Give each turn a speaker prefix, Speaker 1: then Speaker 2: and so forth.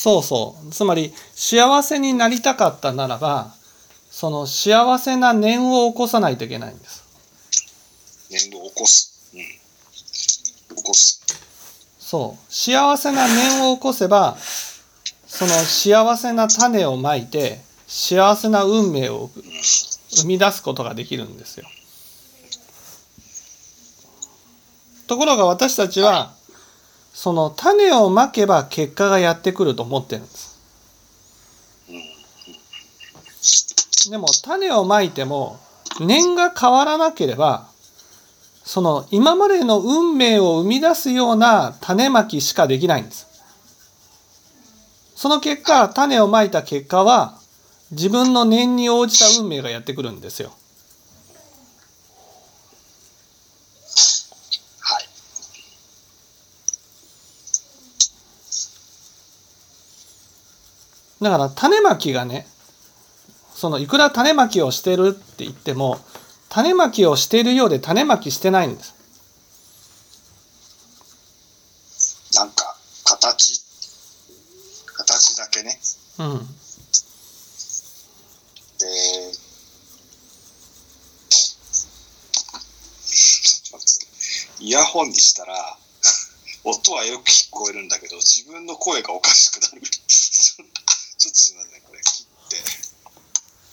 Speaker 1: そうそう。つまり、幸せになりたかったならば、その幸せな念を起こさないといけないんです。
Speaker 2: 念を起こす。うん。起こす。
Speaker 1: そう。幸せな念を起こせば、その幸せな種をまいて、幸せな運命を生み出すことができるんですよ。ところが私たちは、その種をまけば結果がやってくると思ってるんです。でも種をまいても念が変わらなければその今までの運命を生み出すような種まきしかできないんです。その結果種をまいた結果は自分の念に応じた運命がやってくるんですよ。だから種まきがねそのいくら種まきをしてるって言っても種まきをしているようで種まきしてないんです。
Speaker 2: なんか、形、形だけね。
Speaker 1: うん。
Speaker 2: で、イヤホンにしたら、音はよく聞こえるんだけど、自分の声がおかしくなる。like, like